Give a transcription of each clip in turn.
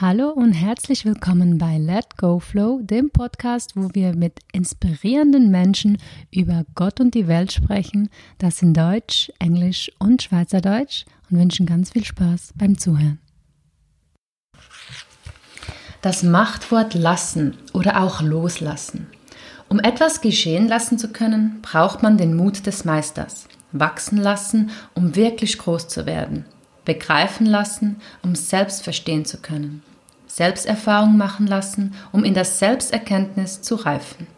Hallo und herzlich willkommen bei Let Go Flow, dem Podcast, wo wir mit inspirierenden Menschen über Gott und die Welt sprechen, das in Deutsch, Englisch und Schweizerdeutsch und wünschen ganz viel Spaß beim Zuhören. Das Machtwort lassen oder auch loslassen. Um etwas geschehen lassen zu können, braucht man den Mut des Meisters. Wachsen lassen, um wirklich groß zu werden begreifen lassen, um selbst verstehen zu können. Selbsterfahrung machen lassen, um in der Selbsterkenntnis zu reifen.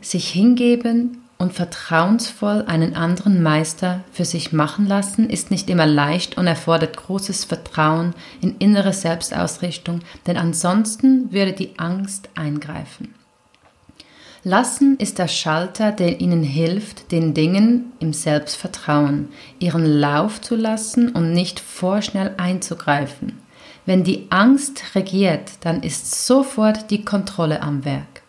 Sich hingeben und vertrauensvoll einen anderen Meister für sich machen lassen, ist nicht immer leicht und erfordert großes Vertrauen in innere Selbstausrichtung, denn ansonsten würde die Angst eingreifen. Lassen ist der Schalter, der ihnen hilft, den Dingen im Selbstvertrauen ihren Lauf zu lassen und nicht vorschnell einzugreifen. Wenn die Angst regiert, dann ist sofort die Kontrolle am Werk.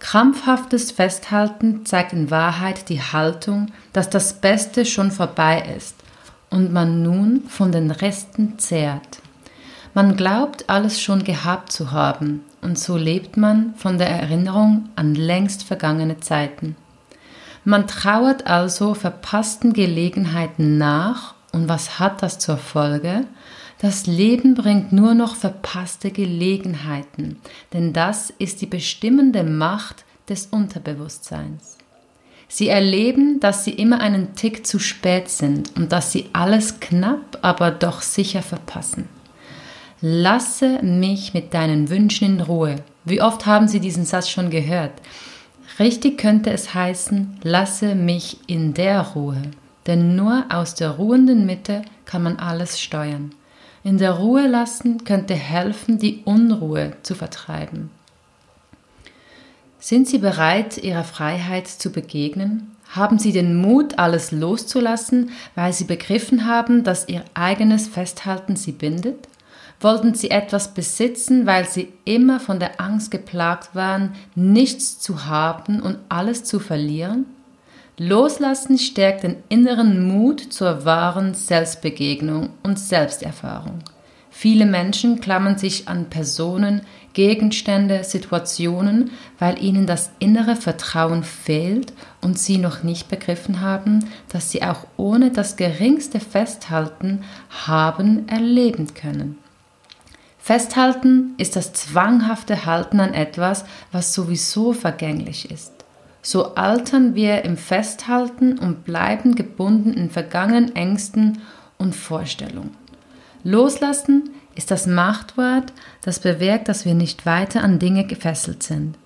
Krampfhaftes Festhalten zeigt in Wahrheit die Haltung, dass das Beste schon vorbei ist und man nun von den Resten zehrt. Man glaubt, alles schon gehabt zu haben, und so lebt man von der Erinnerung an längst vergangene Zeiten. Man trauert also verpassten Gelegenheiten nach, und was hat das zur Folge? Das Leben bringt nur noch verpasste Gelegenheiten, denn das ist die bestimmende Macht des Unterbewusstseins. Sie erleben, dass sie immer einen Tick zu spät sind und dass sie alles knapp, aber doch sicher verpassen. Lasse mich mit deinen Wünschen in Ruhe. Wie oft haben Sie diesen Satz schon gehört? Richtig könnte es heißen, lasse mich in der Ruhe. Denn nur aus der ruhenden Mitte kann man alles steuern. In der Ruhe lassen könnte helfen, die Unruhe zu vertreiben. Sind Sie bereit, Ihrer Freiheit zu begegnen? Haben Sie den Mut, alles loszulassen, weil Sie begriffen haben, dass Ihr eigenes Festhalten Sie bindet? wollten sie etwas besitzen, weil sie immer von der Angst geplagt waren, nichts zu haben und alles zu verlieren? Loslassen stärkt den inneren Mut zur wahren Selbstbegegnung und Selbsterfahrung. Viele Menschen klammern sich an Personen, Gegenstände, Situationen, weil ihnen das innere Vertrauen fehlt und sie noch nicht begriffen haben, dass sie auch ohne das geringste Festhalten haben erleben können. Festhalten ist das zwanghafte Halten an etwas, was sowieso vergänglich ist. So altern wir im Festhalten und bleiben gebunden in vergangenen Ängsten und Vorstellungen. Loslassen ist das Machtwort, das bewirkt, dass wir nicht weiter an Dinge gefesselt sind.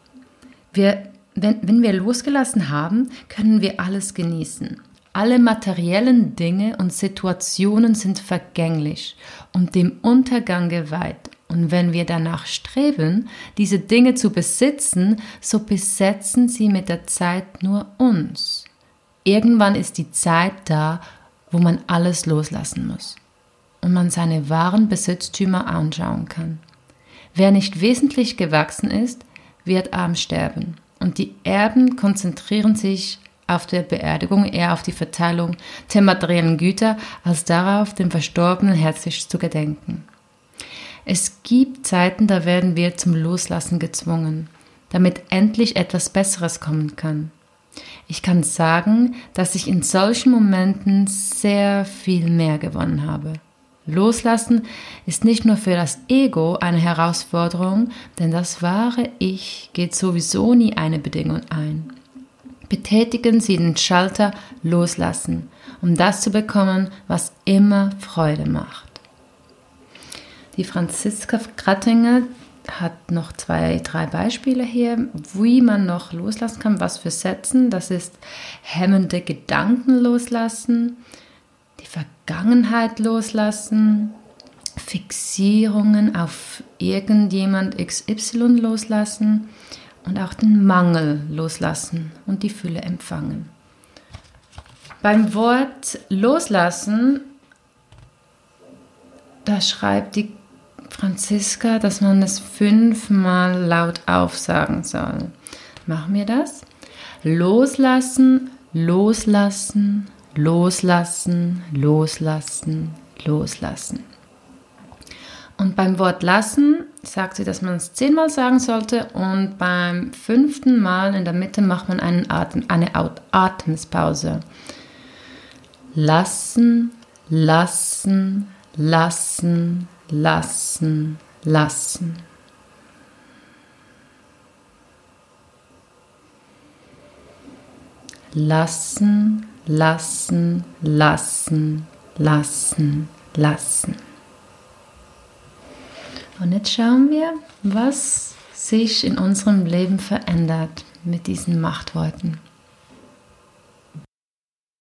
Wir, wenn, wenn wir losgelassen haben, können wir alles genießen. Alle materiellen Dinge und Situationen sind vergänglich und dem Untergang geweiht. Und wenn wir danach streben, diese Dinge zu besitzen, so besetzen sie mit der Zeit nur uns. Irgendwann ist die Zeit da, wo man alles loslassen muss und man seine wahren Besitztümer anschauen kann. Wer nicht wesentlich gewachsen ist, wird arm sterben. Und die Erben konzentrieren sich auf der Beerdigung eher auf die Verteilung der materiellen Güter, als darauf, dem Verstorbenen herzlich zu gedenken. Es gibt Zeiten, da werden wir zum Loslassen gezwungen, damit endlich etwas Besseres kommen kann. Ich kann sagen, dass ich in solchen Momenten sehr viel mehr gewonnen habe. Loslassen ist nicht nur für das Ego eine Herausforderung, denn das wahre Ich geht sowieso nie eine Bedingung ein. Betätigen Sie den Schalter Loslassen, um das zu bekommen, was immer Freude macht. Die Franziska Krattinger hat noch zwei, drei Beispiele hier, wie man noch loslassen kann, was für Sätzen. Das ist hemmende Gedanken loslassen, die Vergangenheit loslassen, Fixierungen auf irgendjemand XY loslassen, und auch den Mangel loslassen und die Fülle empfangen. Beim Wort loslassen, da schreibt die Franziska, dass man es fünfmal laut aufsagen soll. Machen wir das? Loslassen, loslassen, loslassen, loslassen, loslassen. Und beim Wort lassen sagt sie, dass man es zehnmal sagen sollte und beim fünften Mal in der Mitte macht man Atem, eine Atemspause. Lassen, lassen, lassen, lassen, lassen. Lassen, lassen, lassen, lassen, lassen. Und jetzt schauen wir, was sich in unserem Leben verändert mit diesen Machtworten.